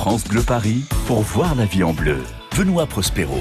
France Bleu Paris pour voir la vie en bleu. Benoît Prospero.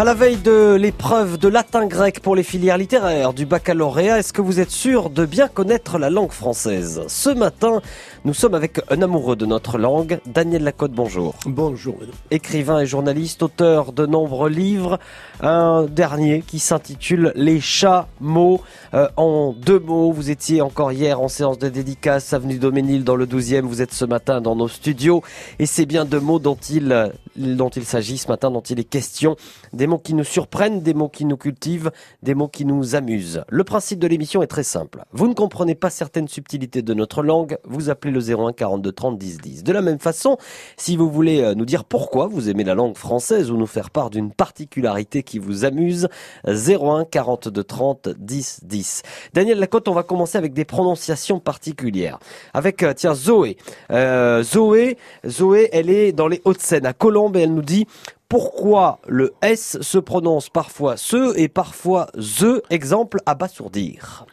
À la veille de l'épreuve de latin grec pour les filières littéraires du baccalauréat, est-ce que vous êtes sûr de bien connaître la langue française? Ce matin, nous sommes avec un amoureux de notre langue, Daniel Lacotte, bonjour. Bonjour. Écrivain et journaliste, auteur de nombreux livres, un dernier qui s'intitule Les chats mots. Euh, en deux mots, vous étiez encore hier en séance de dédicace, avenue Doménil dans le 12e, vous êtes ce matin dans nos studios, et c'est bien deux mots dont il, dont il s'agit ce matin, dont il est question, des mots qui nous surprennent, des mots qui nous cultivent, des mots qui nous amusent. Le principe de l'émission est très simple. Vous ne comprenez pas certaines subtilités de notre langue, vous appelez le 01 42 30 10 10. De la même façon, si vous voulez euh, nous dire pourquoi vous aimez la langue française ou nous faire part d'une particularité qui vous amuse, 01 42 30 10 10. Daniel Lacotte, on va commencer avec des prononciations particulières. Avec, euh, tiens, Zoé. Euh, Zoé, Zoé, elle est dans les Hauts-de-Seine, à Colombes, et elle nous dit pourquoi le S se prononce parfois ce et parfois the, exemple abasourdir.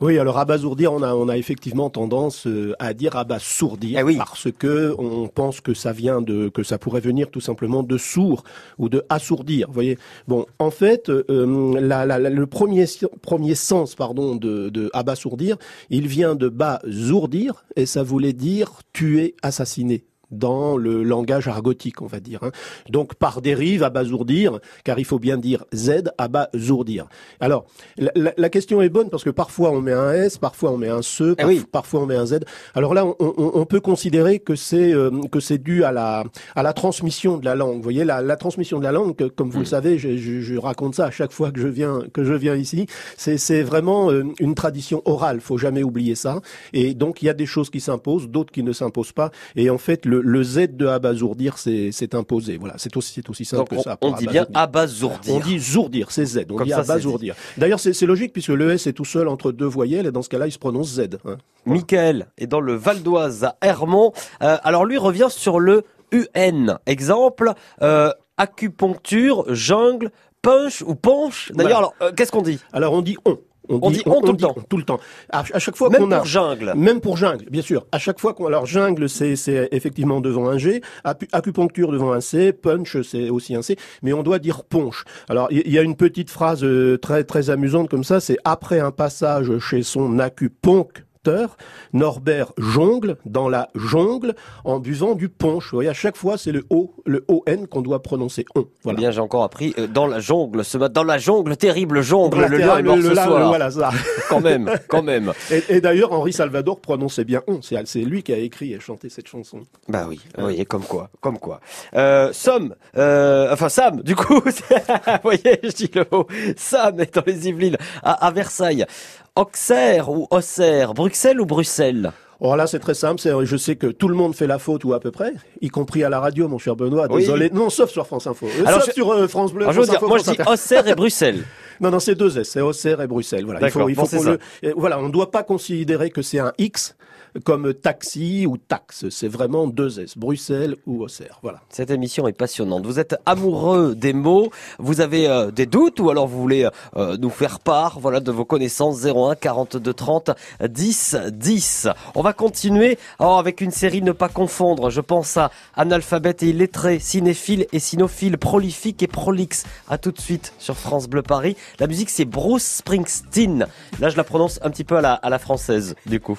Oui, alors abasourdir, on a, on a effectivement tendance euh, à dire abasourdir Eh parce que on pense que ça vient de, que ça pourrait venir tout simplement de sourd ou de assourdir. Vous voyez. Bon, en fait, euh, la, la, le premier premier sens, pardon, de, de abasourdir, il vient de basourdir et ça voulait dire tuer, assassiner dans le langage argotique, on va dire. Hein. Donc par dérive, abasourdir, car il faut bien dire Z, abasourdir. Alors, la, la, question est bonne parce que parfois on met un S, parfois on met un SE, Eh oui. parfois on met un Z. Alors là, on, on, on peut considérer que c'est euh, que c'est dû à la à la transmission de la langue. Vous voyez, la, la transmission de la langue, que, comme vous le savez, je, je, je, raconte ça à chaque fois que je viens que je viens ici. C'est c'est vraiment euh, une tradition orale. Faut jamais oublier ça. Et donc il y a des choses qui s'imposent, d'autres qui ne s'imposent pas. Et en fait, le, le Z de abasourdir, c'est imposé. Voilà, c'est aussi, c'est aussi simple Donc, que ça. on dit bien abasourdir. On dit zourdir, c'est Z. On Comme dit ça, c'est abasourdir. D'ailleurs, c'est logique puisque le S est tout seul entre deux voyelles et dans ce cas-là, il se prononce Z. Hein. Voilà. Michael est dans le Val d'Oise à Hermont. Euh, alors lui revient sur le UN. Exemple, euh, acupuncture, jungle, punch ou ponche. D'ailleurs, alors euh, qu'est-ce qu'on dit? Alors on dit on. On dit on tout le temps. tout le temps. À, à chaque fois Même qu'on a pour jungle. Même pour jungle, bien sûr. À chaque fois qu'on alors jungle, c'est c'est effectivement devant un G, acupuncture devant un C, punch c'est aussi un C, mais on doit dire ponche. Alors il y, y a une petite phrase euh, très très amusante comme ça, c'est après un passage chez son Norbert jongle dans la jungle en buvant du punch. Vous voyez, à chaque fois c'est le O, le ON qu'on doit prononcer on. Eh Voilà. bien, j'ai encore appris euh, dans la jungle, ce matin, dans la jungle, terrible jungle, le lion est mort le- ce là, soir. Voilà ça. Quand même, quand même. Et, et d'ailleurs, Henri Salvador prononçait bien on. C'est c'est lui qui a écrit et chanté cette chanson. Bah oui, vous voyez, comme quoi, comme quoi. Euh, Somme, euh, enfin Sam, du coup, vous voyez, je dis le mot. Sam est dans les Yvelines, à, à Versailles. Auxerre ou Auxerre, Bruxelles ou Bruxelles Or là, c'est très simple. Je sais que tout le monde fait la faute ou à peu près, y compris à la radio, mon cher Benoît. Oui. Désolé. Non, sauf sur France Info. Euh, Alors, sauf je- sur euh, France Bleu. Alors, je veux dire, Info, moi je dis. Auxerre et Bruxelles. Non, non, c'est deux S. C'est Auxerre et Bruxelles. Voilà. Il D'accord, faut, il faut bon, c'est qu'on ça. le. euh, Voilà, on ne doit pas considérer que c'est un X comme taxi ou taxe. C'est vraiment deux S. Bruxelles ou Auxerre. Voilà. Cette émission est passionnante. Vous êtes amoureux des mots, vous avez euh, des doutes ou alors vous voulez euh, nous faire part voilà, de vos connaissances? 01 42 30 10 10. On va continuer alors, avec une série Ne pas confondre. Je pense à analphabète et illettré, cinéphile et cynophile, prolifique et prolixe. À tout de suite sur France Bleu Paris. La musique c'est Bruce Springsteen. Là je la prononce un petit peu à la, à la française du coup.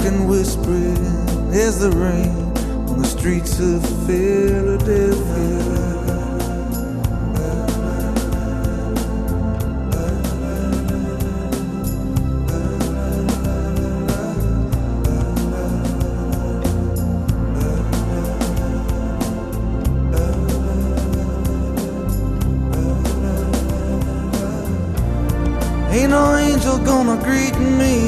And whispering as the rain on the streets of Philadelphia. Ain't no angel gonna greet me.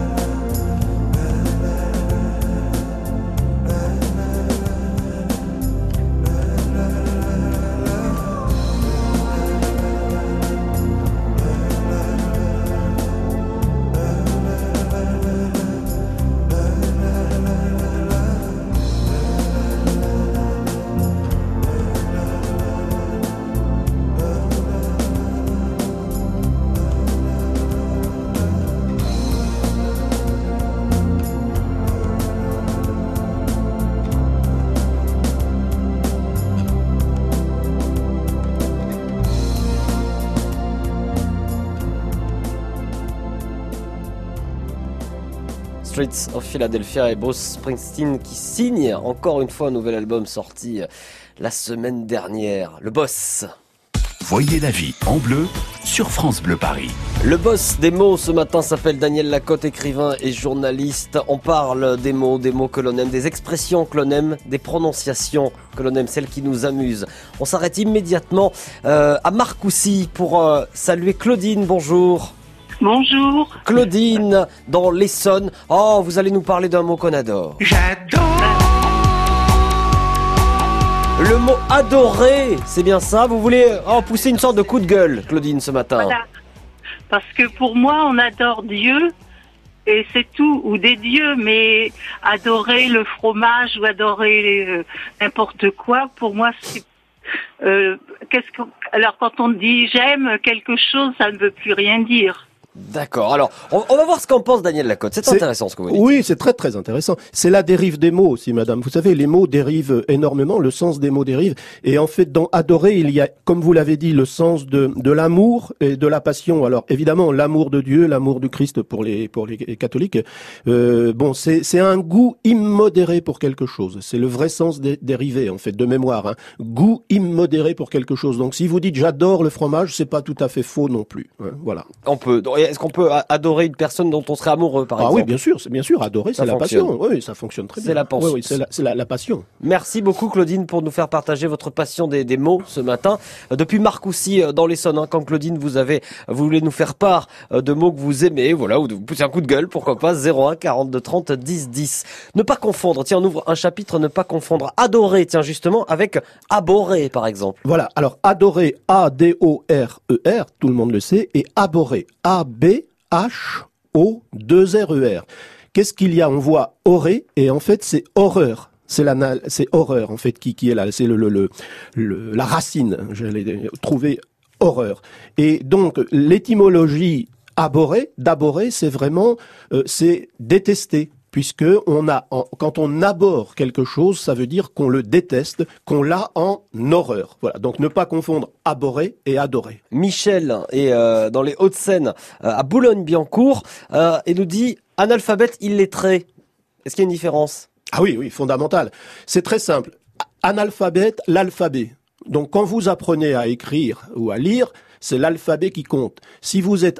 Streets of Philadelphia et Bruce Springsteen qui signe encore une fois un nouvel album sorti euh, la semaine dernière. Le boss. Voyez la vie en bleu sur France Bleu Paris. Le boss des mots ce matin s'appelle Daniel Lacotte, écrivain et journaliste. On parle des mots, des mots que l'on aime, des expressions que l'on aime, des prononciations que l'on aime, celles qui nous amusent. On s'arrête immédiatement euh, à Marcoussis pour euh, saluer Claudine. Bonjour. Bonjour. Claudine, dans l'Essonne. Oh, vous allez nous parler d'un mot qu'on adore. J'adore. Le mot adorer, c'est bien ça? Vous voulez oh, pousser une sorte de coup de gueule, Claudine, ce matin Voilà. Parce que pour moi, on adore Dieu et c'est tout, ou des dieux, mais adorer le fromage ou adorer euh, n'importe quoi, pour moi, c'est euh, qu'est-ce que alors quand on dit j'aime quelque chose, ça ne veut plus rien dire. D'accord. Alors, on, on va voir ce qu'en pense Daniel Lacotte. C'est intéressant ce que vous dites. Oui, c'est très très intéressant. C'est la dérive des mots aussi, madame. Vous savez, les mots dérivent énormément, le sens des mots dérive. Et en fait, dans adorer, il y a, comme vous l'avez dit, le sens de, de l'amour et de la passion. Alors, évidemment, l'amour de Dieu, l'amour du Christ pour les, pour les catholiques. Euh, bon, c'est, c'est un goût immodéré pour quelque chose. C'est le vrai sens des dérivé, en fait, de mémoire. Hein. Goût immodéré pour quelque chose. Donc, si vous dites j'adore le fromage, c'est pas tout à fait faux non plus. hein. Voilà. On peut. Est-ce qu'on peut adorer une personne dont on serait amoureux, par ah exemple oui, bien sûr, c'est bien sûr. Adorer, c'est la passion. Oui, ça fonctionne très C'est bien. la passion. Oui, oui, c'est la, c'est la, la passion. Merci beaucoup Claudine pour nous faire partager votre passion des, des mots ce matin. Euh, Depuis Marcoussis euh, dans l'Essonne, hein, quand Claudine vous avez vous voulez nous faire part euh, de mots que vous aimez, voilà, ou de vous pousser un coup de gueule, pourquoi pas 01 42 30 10 10. Ne pas confondre, tiens, on ouvre un chapitre, ne pas confondre adorer, tiens justement, avec abhorrer par exemple. Voilà. Alors, adorer, A-D-O-R-E-R, tout le monde le sait, et abhorrer, A-B-H-O-2-R-E-R. Qu'est-ce qu'il y a? On voit aurer, et en fait, c'est horreur. C'est c'est horreur, en fait, qui, est là. C'est le, le, la racine. J'allais trouver horreur. Et donc, l'étymologie abhorrer, d'abhorrer, c'est vraiment, euh, c'est détester. Puisque on a, en- quand on aborde quelque chose, ça veut dire qu'on le déteste, qu'on l'a en horreur. Voilà. Donc ne pas confondre abhorrer et adorer. Michel est euh, dans les Hauts-de-Seine, euh, à Boulogne-Billancourt, euh, et nous dit analphabète illettré. Est-ce qu'il y a une différence? Ah oui, oui, fondamental. C'est très simple. Analphabète, l'alphabet. Donc quand vous apprenez à écrire ou à lire, c'est l'alphabet qui compte. Si vous êtes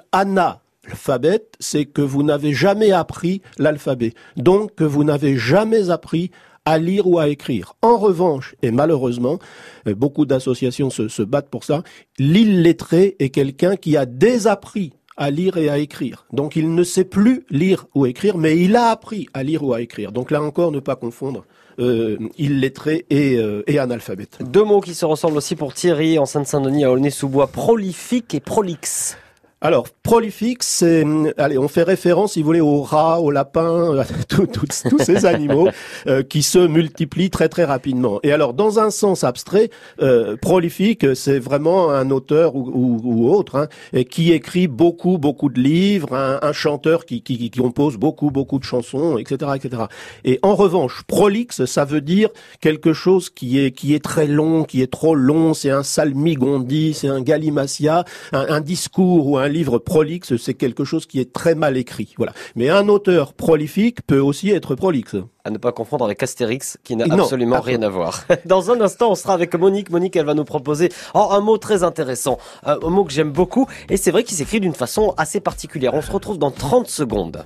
analphabète, c'est que vous n'avez jamais appris l'alphabet. Donc que vous n'avez jamais appris à lire ou à écrire. En revanche, et malheureusement, beaucoup d'associations se, battent pour ça, l'illettré est quelqu'un qui a désappris à lire et à écrire. Donc il ne sait plus lire ou écrire, mais il a appris à lire ou à écrire. Donc là encore, ne pas confondre euh, illettré et, euh, analphabète. Deux mots qui se ressemblent aussi pour Thierry en Seine-Saint-Denis à Aulnay-sous-Bois, prolifique et prolixe. Alors, prolifique, c'est, hum, allez, on fait référence, si vous voulez, aux rats, aux lapins, à tout- tout- tous ces animaux euh, qui se multiplient très très rapidement. Et alors, dans un sens abstrait, euh, prolifique, c'est vraiment un auteur ou, ou- ou autre hein, et qui écrit beaucoup beaucoup de livres, un, un chanteur qui, qui, qui compose beaucoup beaucoup de chansons, etc., etc. Et en revanche, prolixe, ça veut dire quelque chose qui est qui est très long, qui est trop long. C'est un salmigondi, c'est un galimatia, un, un discours ou un livre prolixe, c'est quelque chose qui est très mal écrit. Voilà. Mais un auteur prolifique peut aussi être prolixe. À ne pas confondre avec Astérix, qui n'a absolument absolument. rien à voir. Dans un instant, on sera avec Monique. Monique, elle va nous proposer oh, un mot très intéressant, un, un mot que j'aime beaucoup, et c'est vrai qu'il s'écrit d'une façon assez particulière. On se retrouve dans 30 secondes.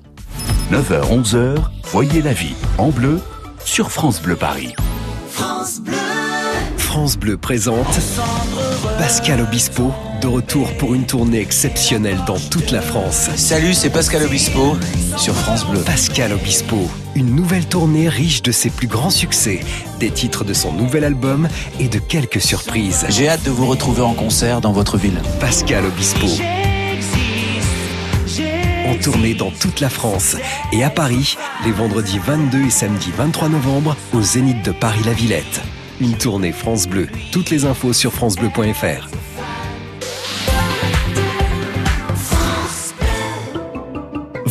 9h, 11h, voyez la vie en bleu sur France Bleu Paris. France Bleu. France Bleu présente Pascal Obispo, de retour pour une tournée exceptionnelle dans toute la France. Salut, c'est Pascal Obispo sur France Bleu. Pascal Obispo, une nouvelle tournée riche de ses plus grands succès, des titres de son nouvel album et de quelques surprises. J'ai hâte de vous retrouver en concert dans votre ville. Pascal Obispo. En tournée dans toute la France et à Paris, les vendredis 22 et samedi 23 novembre, au Zénith de Paris-La Villette. Une tournée France Bleu. Toutes les infos sur francebleu.fr.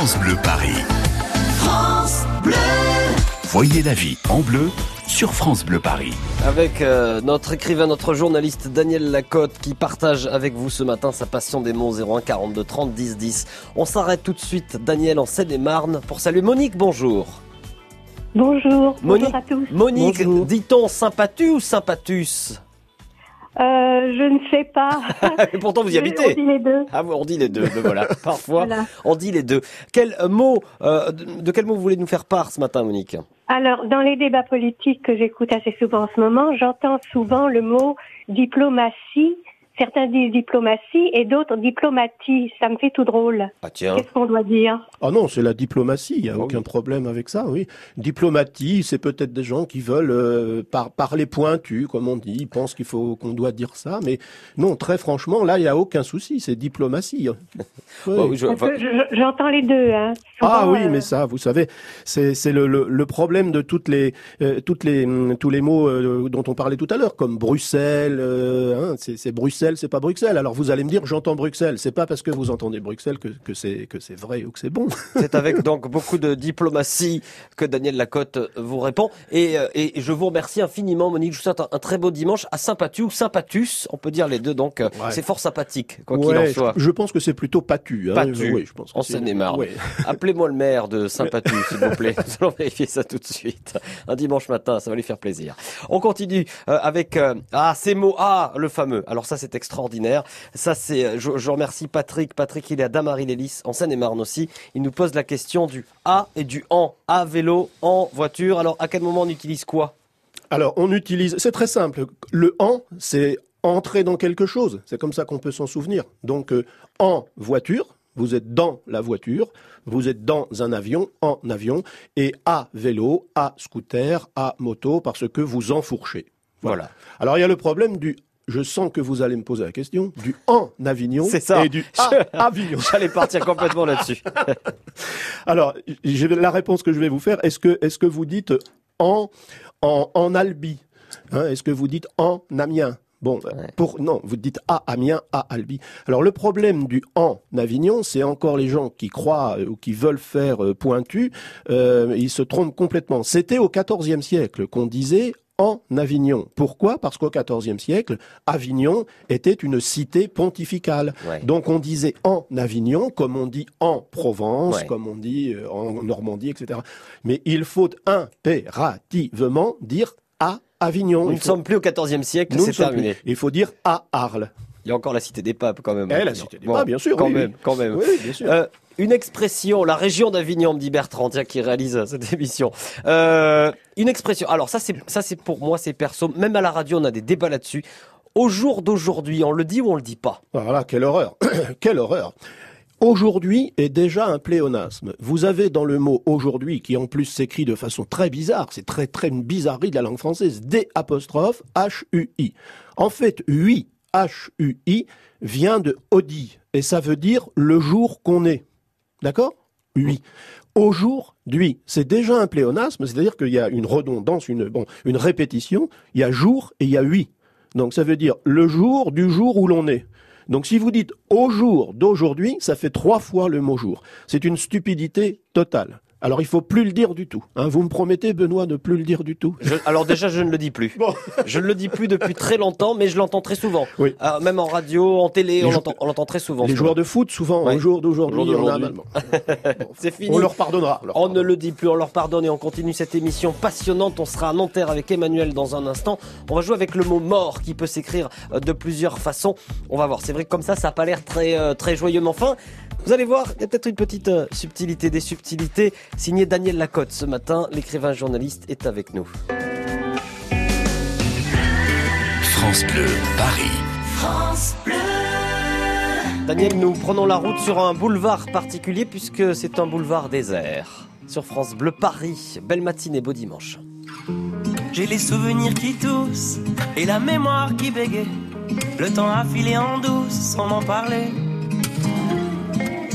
France Bleu Paris. France Bleu. Voyez la vie en bleu sur France Bleu Paris. Avec euh, notre écrivain, notre journaliste Daniel Lacotte qui partage avec vous ce matin sa passion des mots 01 42 30 10 10. On s'arrête tout de suite, Daniel en Seine-et-Marne, pour saluer Monique. Bonjour. Bonjour, Monique, bonjour à tous. Monique, dit-on sympatu ou sympatus Euh, je ne sais pas. Et Pourtant vous y On habitez. dit les deux. Ah, on dit les deux, voilà. Parfois, Voilà. on dit les deux. Quel euh, mot, euh, de, de quel mot vous voulez nous faire part ce matin, Monique? Alors, dans les débats politiques que j'écoute assez souvent en ce moment, j'entends souvent le mot diplomatie. Certains disent diplomatie et d'autres diplomatie. Ça me fait tout drôle. Ah tiens. Qu'est-ce qu'on doit dire? Ah non, c'est la diplomatie, il n'y a aucun oui. problème avec ça, oui. Diplomatie, c'est peut-être des gens qui veulent euh, par, parler pointu, comme on dit, ils pensent qu'il faut qu'on doit dire ça, mais non, très franchement, là, il n'y a aucun souci, c'est diplomatie. Oui. Je- J'entends les deux. Hein. Ah oui, euh, mais ça, vous savez, c'est le, le, le problème de toutes les euh, toutes les tous les mots euh, dont on parlait tout à l'heure, comme Bruxelles. euh, hein, c'est c'est Bruxelles, c'est pas Bruxelles. Alors vous allez me dire, j'entends Bruxelles. C'est pas parce que vous entendez Bruxelles que que c'est que c'est vrai ou que c'est bon. C'est avec donc beaucoup de diplomatie que Daniel Lacotte vous répond. Et, euh, et je vous remercie infiniment, Monique. Je vous souhaite un, un très beau dimanche à Sympatu ou Sympatus. On peut dire les deux, donc euh, Ouais. c'est fort sympathique, quoi qu'il en soit. je, je pense que c'est plutôt Patu. Hein, Patu, oui, je pense en Seine-et-Marne. ouais. Appelez-moi le maire de Sympatu, s'il vous plaît. Nous allons vérifier ça tout de suite. Un dimanche matin, ça va lui faire plaisir. On continue euh, avec euh, ah ces mots ah le fameux. Alors ça c'est extraordinaire. Ça c'est euh, je, je remercie Patrick. Patrick il est à Damary-les-Lys en Seine-et-Marne aussi. Il nous pose la question du à et du en. À vélo, en voiture. Alors à quel moment on utilise quoi? Alors, on utilise, c'est très simple. Le en, c'est entrer dans quelque chose. C'est comme ça qu'on peut s'en souvenir. Donc, euh, en voiture, vous êtes dans la voiture, vous êtes dans un avion, en avion, et à vélo, à scooter, à moto, parce que vous enfourchez. Voilà. Alors il y a le problème du je sens que vous allez me poser la question, du en Avignon C'est ça. et du à Avignon. J'allais partir complètement là-dessus. Alors, la réponse que je vais vous faire. Est-ce que, est-ce que vous dites en, en, en Albi Hein, Est-ce que vous dites en Amiens? Bon, pour non, vous dites à Amiens, à Albi. Alors le problème du en Avignon, c'est encore les gens qui croient euh, ou qui veulent faire euh, pointu, euh, ils se trompent complètement. C'était au XIVe siècle qu'on disait en Avignon. Pourquoi? Parce qu'au XIVe siècle, Avignon était une cité pontificale. Ouais. Donc on disait en Avignon, comme on dit en Provence, Ouais. comme on dit euh, en Normandie, etc. Mais il faut impérativement dire à Avignon. Nous Il ne faut- sommes plus au XIVe siècle, c'est terminé. Il faut dire à Arles. Il y a encore la cité des papes quand même. Eh, la cité des papes, bien sûr, Quand oui, même, oui. quand même. Oui, bien sûr. Euh, une expression, la région d'Avignon, me dit Bertrand, tiens, qui réalise euh, cette émission. Euh, une expression. Alors ça, c'est pour moi, c'est perso. Même à la radio, on a des débats là-dessus. Au jour d'aujourd'hui, on le dit ou on le dit pas? Voilà, quelle horreur. quelle horreur. Aujourd'hui est déjà un pléonasme. Vous avez dans le mot aujourd'hui, qui en plus s'écrit de façon très bizarre, c'est très très une bizarrerie de la langue française, D apostrophe H-U-I. En fait, UI, H-U-I, vient de Audi, et ça veut dire le jour qu'on est. D'accord? UI. Aujourd'hui, c'est déjà un pléonasme, c'est-à-dire qu'il y a une redondance, une, bon, une répétition, il y a jour et il y a oui. Donc ça veut dire le jour du jour où l'on est. Donc si vous dites au jour d'aujourd'hui, ça fait trois fois le mot jour. C'est une stupidité totale. Alors il faut plus le dire du tout. hein. Vous me promettez, Benoît, de plus le dire du tout Je- Alors déjà, je ne le dis plus. Bon. Je ne le dis plus depuis très longtemps, mais je l'entends très souvent. Oui. Euh, même en radio, en télé, on l'entend on l'entend très souvent. Les joueurs de foot, souvent, Ouais. au jour d'aujourd'hui, Au jour on a. Bon. C'est fini. On leur pardonnera. on leur On ne le dit plus, on leur pardonne et on continue cette émission passionnante. On sera à Nanterre avec Emmanuel dans un instant. On va jouer avec le mot mort qui peut s'écrire euh, de plusieurs façons. On va voir. C'est vrai que comme ça, ça n'a pas l'air très, euh, très joyeux. Mais enfin, vous allez voir, il y a peut-être une petite euh, subtilité, des subtilités. Signé Daniel Lacotte ce matin, l'écrivain journaliste est avec nous. France Bleu, Paris. France Bleu. Daniel, nous prenons la route sur un boulevard particulier puisque c'est un boulevard désert. Sur France Bleu Paris, belle matinée, beau dimanche. J'ai les souvenirs qui toussent et la mémoire qui bégaye. Le temps a filé en douce sans m'en parler.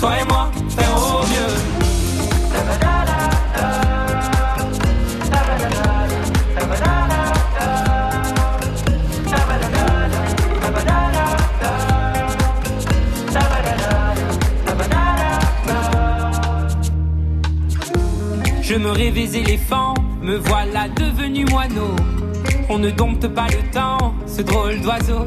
Toi et moi, faire au. Je me rêvais éléphant, me voilà devenu moineau. On ne dompte pas le temps, ce drôle d'oiseau.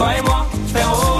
Toi et moi, faire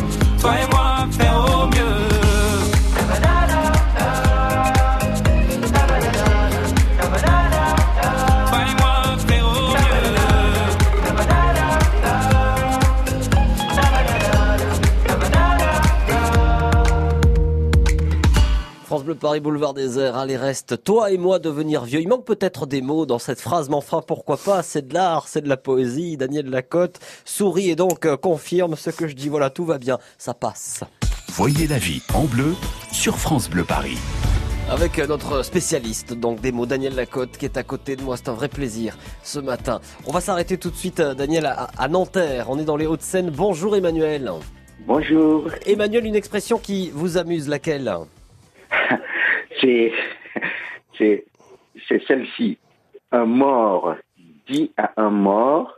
Toi et moi, faire au mieux. France Bleu Paris Boulevard des Airs, allez reste, toi et moi devenir vieux. Il manque peut-être des mots dans cette phrase, mais enfin pourquoi pas, c'est de l'art, c'est de la poésie. Daniel Lacotte sourit et donc euh, confirme ce que je dis, voilà, tout va bien, ça passe. Voyez la vie en bleu sur France Bleu Paris. Avec euh, notre spécialiste donc des mots, Daniel Lacotte, qui est à côté de moi. C'est un vrai plaisir ce matin. On va s'arrêter tout de suite, euh, Daniel, à, à Nanterre. On est dans les Hauts-de-Seine. Bonjour Emmanuel. Bonjour. Emmanuel, une expression qui vous amuse, laquelle? C'est, c'est, c'est celle-ci. Un mort dit à un mort,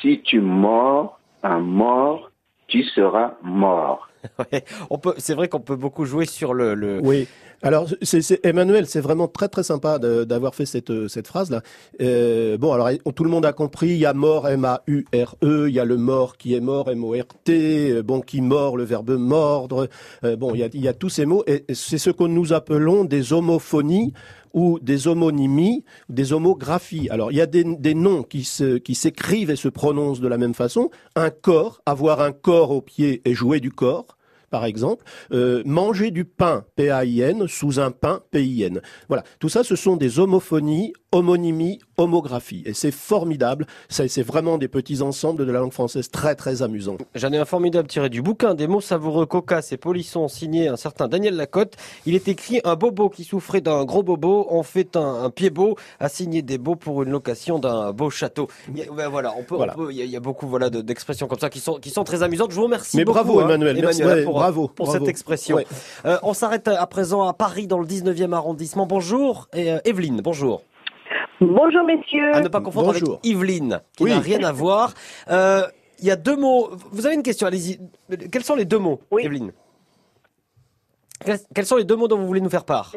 si tu mords un mort, tu seras mort. Ouais, on peut, c'est vrai qu'on peut beaucoup jouer sur le. le... Oui. Alors, c'est, c'est- Emmanuel, c'est vraiment très très sympa d'avoir fait cette, euh, cette phrase-là. Euh, bon, alors tout le monde a compris, il y a mort, M-A-U-R-E, il y a le mort qui est mort, M-O-R-T, euh, bon, qui mord, le verbe mordre. Euh, bon, il y a, il y a tous ces mots, et c'est ce que nous appelons des homophonies ou des homonymies, des homographies. Alors, il y a des, des noms qui se, qui s'écrivent et se prononcent de la même façon. Un corps, avoir un corps au pied et jouer du corps par exemple, euh, manger du pain, P-A-I-N, sous un pain, P-I-N. Voilà, tout ça, ce sont des homophonies, homonymies, homographies. Et c'est formidable, Ça, c'est vraiment des petits ensembles de la langue française très très amusants. J'en ai un formidable tiré du bouquin des mots savoureux, cocasses et polissons signé un certain Daniel Lacotte. Il est écrit un bobo qui souffrait d'un gros bobo en fait un, un pied beau a signé des beaux pour une location d'un beau château. Il y a- ben voilà, on peut, on Voilà. peut- il y, a- il y a beaucoup voilà de- d'expressions comme ça qui sont qui sont très amusantes. Je vous remercie Mais beaucoup, bravo, hein, Emmanuel. Merci, ouais, pour, bravo, pour bravo. cette expression. Ouais. Euh, on s'arrête à présent à Paris dans le 19e arrondissement. Bonjour et euh, Evelyne, bonjour. Bonjour messieurs. À ne pas confondre Bonjour. avec Yveline, qui Oui. n'a rien à voir. Euh, Il y a deux mots. Vous avez une question, allez-y. Quels sont les deux mots, Evelyne quels, quels sont les deux mots dont vous voulez nous faire part?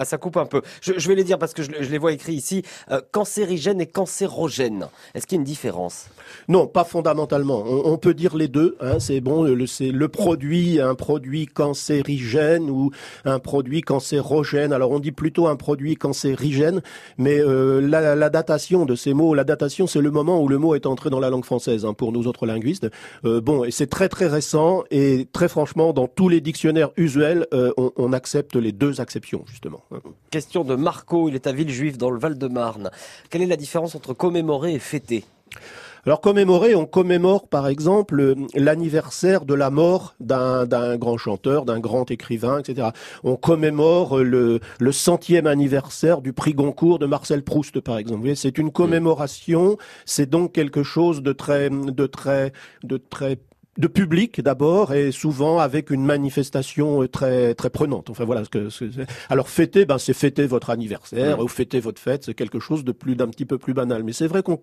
Ah, ça coupe un peu. Je, je vais les dire parce que je, je les vois écrits ici. Euh, cancérigène et cancérogène. Est-ce qu'il y a une différence? Non, pas fondamentalement. On, on peut dire les deux. Hein, c'est bon, le, c'est le produit, un produit cancérigène ou un produit cancérogène. Alors on dit plutôt un produit cancérigène, mais euh, la, la datation de ces mots, la datation, c'est le moment où le mot est entré dans la langue française hein, pour nous autres linguistes. Euh, bon, et c'est très très récent et très franchement, dans tous les dictionnaires usuels, euh, on, on accepte les deux acceptions justement. Question de Marco. Il est à Villejuif dans le Val-de-Marne. Quelle est la différence entre commémorer et fêter? Alors commémorer, on commémore par exemple l'anniversaire de la mort d'un grand chanteur, d'un grand écrivain, etc. On commémore le, centième anniversaire du prix Goncourt de Marcel Proust par exemple. C'est une commémoration, c'est donc quelque chose de très, de très, de très de public d'abord et souvent avec une manifestation euh, très très prenante. Enfin voilà ce que alors fêter ben c'est fêter votre anniversaire ou fêter votre fête, c'est quelque chose de plus d'un petit peu plus banal. Mais c'est vrai qu'on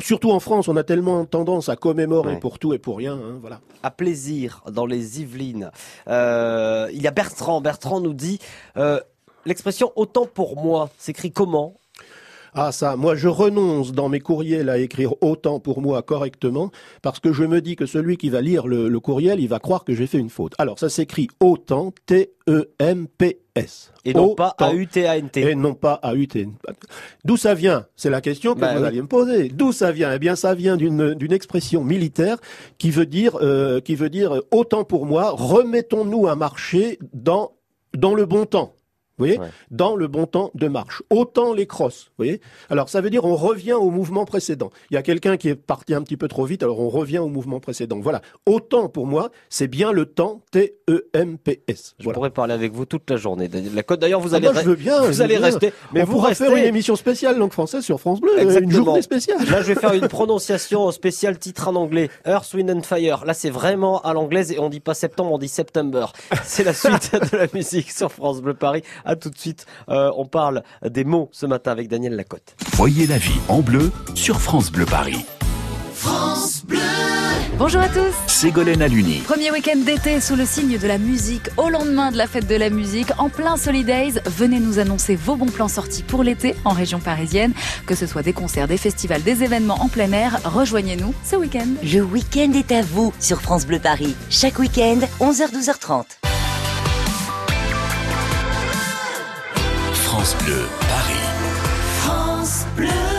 surtout en France, on a tellement tendance à commémorer Ouais. pour tout et pour rien. hein, voilà. à plaisir dans les Yvelines. Euh, il y a Bertrand. Bertrand nous dit euh, l'expression autant pour moi s'écrit comment? Ah ça, moi je renonce dans mes courriels à écrire autant pour moi correctement parce que je me dis que celui qui va lire le, le courriel, il va croire que j'ai fait une faute. Alors ça s'écrit autant, T-E-M-P-S. Et non pas Autant. Et non pas A-U-T-N. D'où ça vient? C'est la question que Bah vous oui. alliez me poser. D'où ça vient? Eh bien, ça vient d'une d'une expression militaire qui veut dire euh, qui veut dire autant pour moi. Remettons-nous à marcher dans dans le bon temps. Dans le bon temps de marche. Autant les crosses. Vous voyez. Alors ça veut dire on revient au mouvement précédent. Il y a quelqu'un qui est parti un petit peu trop vite, alors on revient au mouvement précédent. Voilà. Autant pour moi, c'est bien le temps T E M P S. Je pourrais parler avec vous toute la journée. Lacotte. D'ailleurs, vous Ah, allez, moi, je veux bien. vous je veux allez bien. rester. Mais on vous restez. faire une émission spéciale langue française sur France Bleu, euh, une Exactement. journée spéciale. Là, je vais faire une prononciation spéciale titre en anglais. Earth, Wind and Fire. Là, c'est vraiment à l'anglaise et on dit pas septembre, on dit September. C'est la suite de la musique sur France Bleu Paris. À tout de suite. Euh, on parle des mots ce matin avec Daniel Lacotte. Voyez la vie en bleu sur France Bleu Paris. France Bleu. Bonjour à tous. Ségolène Aluni. Premier week-end d'été sous le signe de la musique, au lendemain de la fête de la musique, en plein Solidays, venez nous annoncer vos bons plans sortis pour l'été en région parisienne. Que ce soit des concerts, des festivals, des événements en plein air, rejoignez-nous ce week-end. Le week-end est à vous sur France Bleu Paris. Chaque week-end, 11h-12h30. France Bleu, Paris. France Bleu.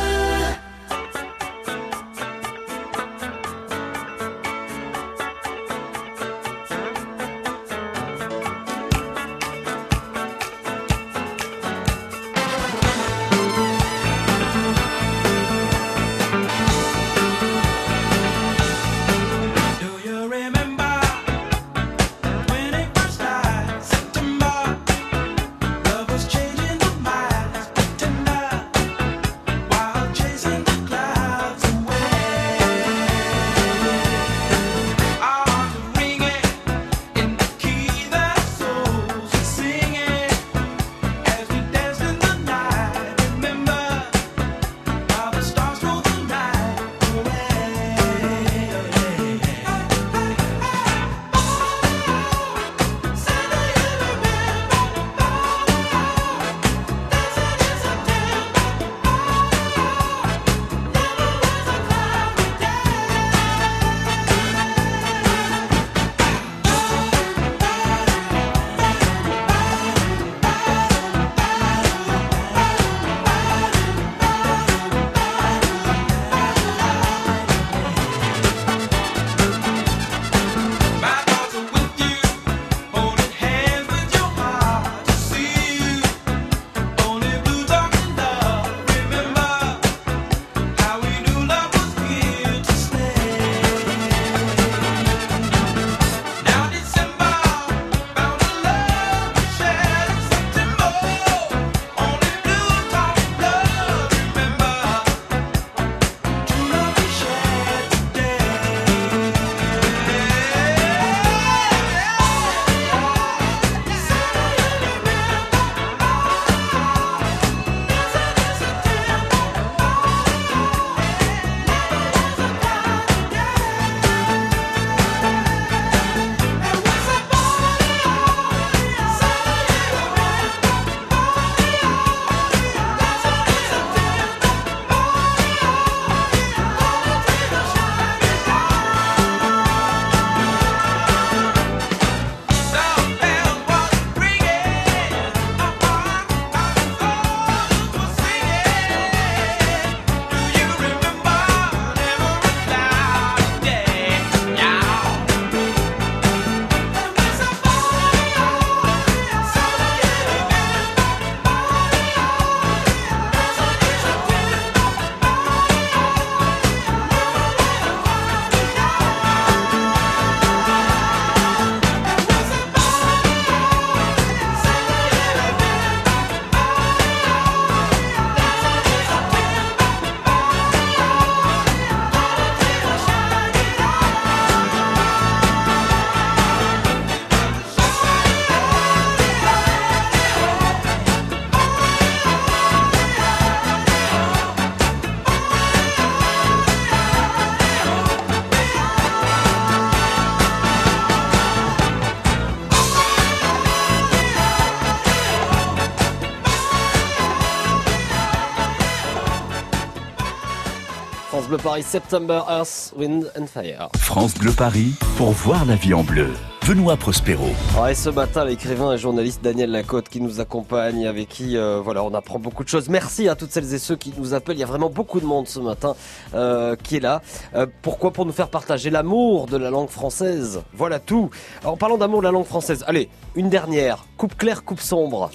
France Bleu Paris, September, Earth, Wind and Fire. France Bleu Paris, pour voir la vie en bleu. Benoît Prospero. Et ce matin, l'écrivain et journaliste Daniel Lacote qui nous accompagne, avec qui euh, voilà, on apprend beaucoup de choses. Merci à toutes celles et ceux qui nous appellent. Il y a vraiment beaucoup de monde ce matin euh, qui est là. Euh, pourquoi? Pour nous faire partager l'amour de la langue française. Voilà tout. En parlant d'amour de la langue française, allez, une dernière. Coupe claire, coupe sombre.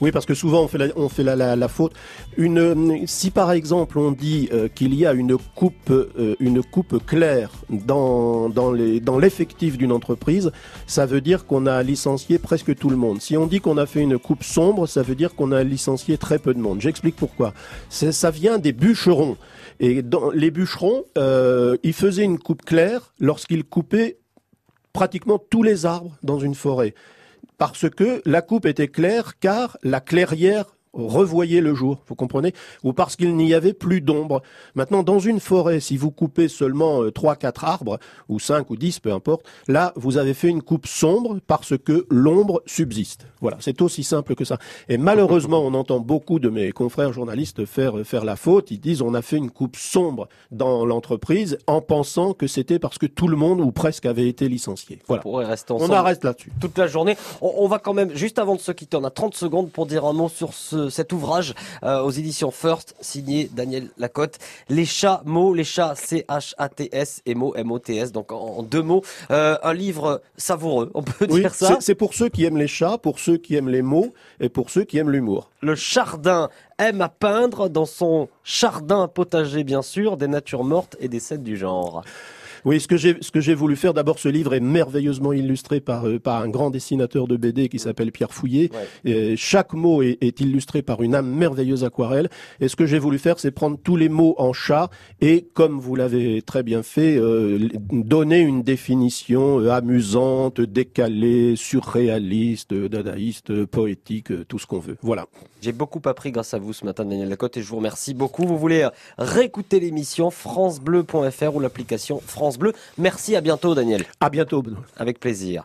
Oui, parce que souvent on fait la, on fait la, la, la faute. Une, si par exemple on dit euh, qu'il y a une coupe, euh, une coupe claire dans dans les dans l'effectif d'une entreprise, ça veut dire qu'on a licencié presque tout le monde. Si on dit qu'on a fait une coupe sombre, ça veut dire qu'on a licencié très peu de monde. J'explique pourquoi. Ça vient des bûcherons. Et dans les bûcherons, euh, ils faisaient une coupe claire lorsqu'ils coupaient pratiquement tous les arbres dans une forêt parce que la coupe était claire car la clairière revoyait le jour, vous comprenez Ou parce qu'il n'y avait plus d'ombre. Maintenant, dans une forêt, si vous coupez seulement euh, trois, quatre arbres, ou cinq ou dix, peu importe, là, vous avez fait une coupe sombre parce que l'ombre subsiste. Voilà, c'est aussi simple que ça. Et malheureusement, on entend beaucoup de mes confrères journalistes faire, faire la faute. Ils disent on a fait une coupe sombre dans l'entreprise en pensant que c'était parce que tout le monde ou presque avait été licencié. Voilà. On pourrait rester On arrête là-dessus. toute la journée. On, on va quand même, juste avant de se quitter, on a 30 secondes pour dire un mot sur ce, cet ouvrage euh, aux éditions First, signé Daniel Lacotte. Les chats mots, les chats C-H-A-T-S et mots M-O-T-S, donc en, en deux mots. Euh, un livre savoureux, on peut Oui, dire ça. c'est- c'est pour ceux qui aiment les chats, pour ceux qui aiment les mots et pour ceux qui aiment l'humour. Le chardin aime à peindre dans son chardin potager, bien sûr, des natures mortes et des scènes du genre. Oui, ce que j'ai ce que j'ai voulu faire, d'abord, ce livre est merveilleusement illustré par euh, par un grand dessinateur de BD qui s'appelle Pierre Fouillet. Et chaque mot est, est illustré par une âme merveilleuse aquarelle. Et ce que j'ai voulu faire, c'est prendre tous les mots en chat et, comme vous l'avez très bien fait, euh, donner une définition euh, amusante, décalée, surréaliste, dadaïste, poétique, tout ce qu'on veut. Voilà. J'ai beaucoup appris grâce à vous ce matin, Daniel Lacotte, et je vous remercie beaucoup. Vous voulez réécouter l'émission francebleu.fr ou l'application France Bleu. Merci, à bientôt, Daniel. À bientôt, Benoît. Avec plaisir.